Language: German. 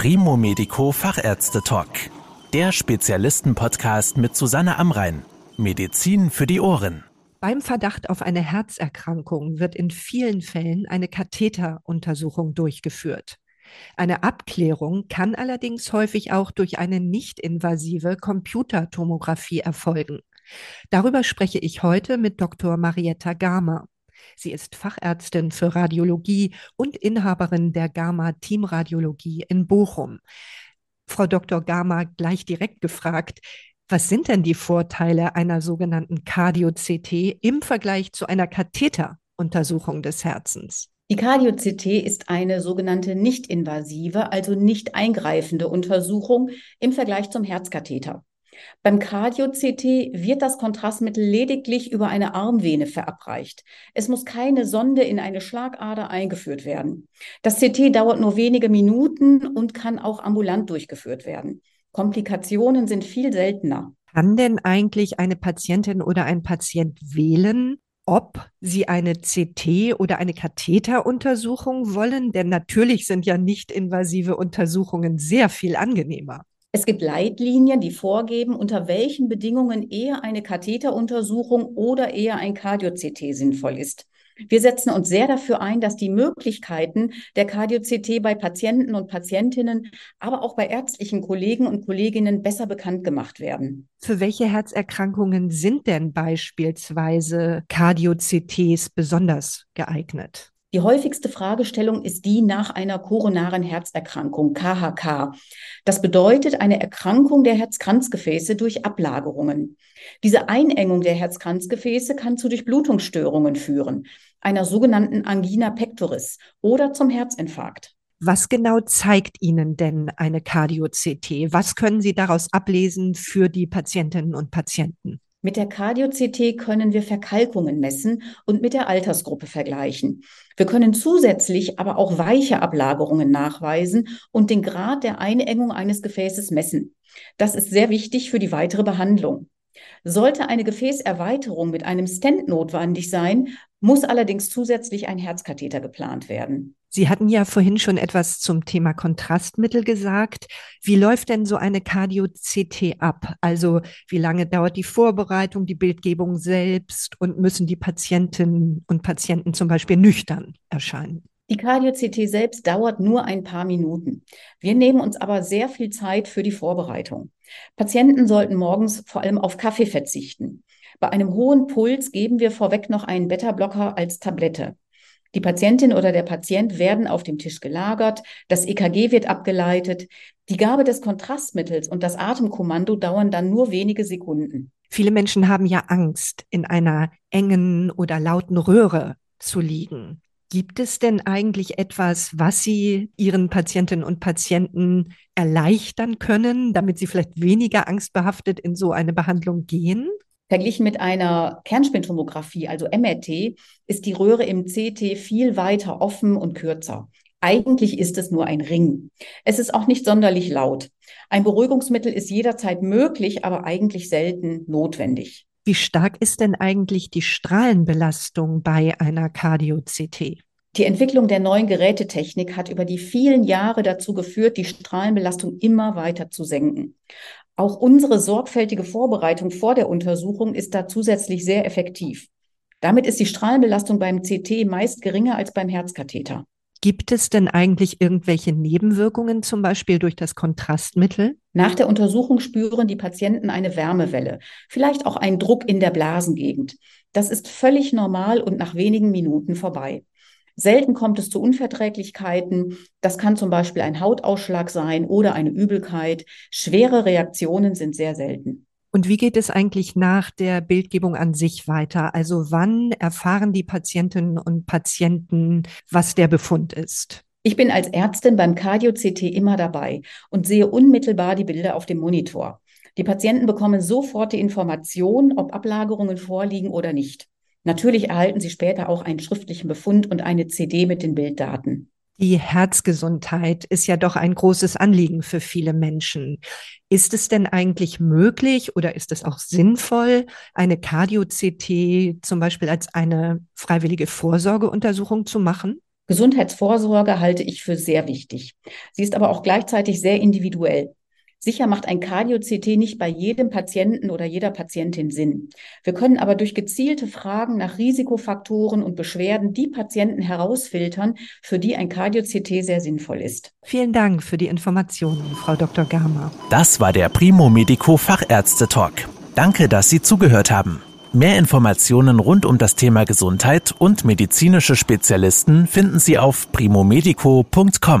Primo Medico Fachärzte Talk. Der Spezialisten-Podcast mit Susanne Amrein. Medizin für die Ohren. Beim Verdacht auf eine Herzerkrankung wird in vielen Fällen eine Katheteruntersuchung durchgeführt. Eine Abklärung kann allerdings häufig auch durch eine nicht-invasive Computertomographie erfolgen. Darüber spreche ich heute mit Dr. Marietta Gama. Sie ist Fachärztin für Radiologie und Inhaberin der Gama Teamradiologie in Bochum. Frau Dr. Gama gleich direkt gefragt, was sind denn die Vorteile einer sogenannten Cardio-CT im Vergleich zu einer Katheteruntersuchung des Herzens? Die Cardio-CT ist eine sogenannte nicht-invasive, also nicht eingreifende Untersuchung im Vergleich zum Herzkatheter. Beim Cardio-CT wird das Kontrastmittel lediglich über eine Armvene verabreicht. Es muss keine Sonde in eine Schlagader eingeführt werden. Das CT dauert nur wenige Minuten und kann auch ambulant durchgeführt werden. Komplikationen sind viel seltener. Kann denn eigentlich eine Patientin oder ein Patient wählen, ob sie eine CT oder eine Katheteruntersuchung wollen? Denn natürlich sind ja nicht invasive Untersuchungen sehr viel angenehmer. Es gibt Leitlinien, die vorgeben, unter welchen Bedingungen eher eine Katheteruntersuchung oder eher ein Cardio-CT sinnvoll ist. Wir setzen uns sehr dafür ein, dass die Möglichkeiten der Cardio-CT bei Patienten und Patientinnen, aber auch bei ärztlichen Kollegen und Kolleginnen besser bekannt gemacht werden. Für welche Herzerkrankungen sind denn beispielsweise Cardio-CTs besonders geeignet? Die häufigste Fragestellung ist die nach einer koronaren Herzerkrankung, KHK. Das bedeutet eine Erkrankung der Herzkranzgefäße durch Ablagerungen. Diese Einengung der Herzkranzgefäße kann zu Durchblutungsstörungen führen, einer sogenannten Angina pectoris oder zum Herzinfarkt. Was genau zeigt Ihnen denn eine Cardio-CT? Was können Sie daraus ablesen für die Patientinnen und Patienten? Mit der Cardio-CT können wir Verkalkungen messen und mit der Altersgruppe vergleichen. Wir können zusätzlich aber auch weiche Ablagerungen nachweisen und den Grad der Einengung eines Gefäßes messen. Das ist sehr wichtig für die weitere Behandlung. Sollte eine Gefäßerweiterung mit einem Stent notwendig sein, muss allerdings zusätzlich ein Herzkatheter geplant werden. Sie hatten ja vorhin schon etwas zum Thema Kontrastmittel gesagt. Wie läuft denn so eine Cardio-CT ab? Also wie lange dauert die Vorbereitung, die Bildgebung selbst und müssen die Patientinnen und Patienten zum Beispiel nüchtern erscheinen? Die Cardio-CT selbst dauert nur ein paar Minuten. Wir nehmen uns aber sehr viel Zeit für die Vorbereitung. Patienten sollten morgens vor allem auf Kaffee verzichten. Bei einem hohen Puls geben wir vorweg noch einen Beta-Blocker als Tablette. Die Patientin oder der Patient werden auf dem Tisch gelagert, das EKG wird abgeleitet, die Gabe des Kontrastmittels und das Atemkommando dauern dann nur wenige Sekunden. Viele Menschen haben ja Angst, in einer engen oder lauten Röhre zu liegen. Gibt es denn eigentlich etwas, was Sie Ihren Patientinnen und Patienten erleichtern können, damit sie vielleicht weniger angstbehaftet in so eine Behandlung gehen? Verglichen mit einer Kernspintomographie, also MRT, ist die Röhre im CT viel weiter offen und kürzer. Eigentlich ist es nur ein Ring. Es ist auch nicht sonderlich laut. Ein Beruhigungsmittel ist jederzeit möglich, aber eigentlich selten notwendig. Wie stark ist denn eigentlich die Strahlenbelastung bei einer Cardio-CT? Die Entwicklung der neuen Gerätetechnik hat über die vielen Jahre dazu geführt, die Strahlenbelastung immer weiter zu senken. Auch unsere sorgfältige Vorbereitung vor der Untersuchung ist da zusätzlich sehr effektiv. Damit ist die Strahlenbelastung beim CT meist geringer als beim Herzkatheter. Gibt es denn eigentlich irgendwelche Nebenwirkungen, zum Beispiel durch das Kontrastmittel? Nach der Untersuchung spüren die Patienten eine Wärmewelle, vielleicht auch einen Druck in der Blasengegend. Das ist völlig normal und nach wenigen Minuten vorbei. Selten kommt es zu Unverträglichkeiten. Das kann zum Beispiel ein Hautausschlag sein oder eine Übelkeit. Schwere Reaktionen sind sehr selten. Und wie geht es eigentlich nach der Bildgebung an sich weiter? Also wann erfahren die Patientinnen und Patienten, was der Befund ist? Ich bin als Ärztin beim Cardio-CT immer dabei und sehe unmittelbar die Bilder auf dem Monitor. Die Patienten bekommen sofort die Information, ob Ablagerungen vorliegen oder nicht. Natürlich erhalten sie später auch einen schriftlichen Befund und eine CD mit den Bilddaten. Die Herzgesundheit ist ja doch ein großes Anliegen für viele Menschen. Ist es denn eigentlich möglich oder ist es auch sinnvoll, eine Cardio-CT zum Beispiel als eine freiwillige Vorsorgeuntersuchung zu machen? Gesundheitsvorsorge halte ich für sehr wichtig. Sie ist aber auch gleichzeitig sehr individuell. Sicher macht ein Cardio-CT nicht bei jedem Patienten oder jeder Patientin Sinn. Wir können aber durch gezielte Fragen nach Risikofaktoren und Beschwerden die Patienten herausfiltern, für die ein Cardio-CT sehr sinnvoll ist. Vielen Dank für die Informationen, Frau Dr. Gama. Das war der Primo Medico Fachärzte Talk. Danke, dass Sie zugehört haben. Mehr Informationen rund um das Thema Gesundheit und medizinische Spezialisten finden Sie auf primomedico.com.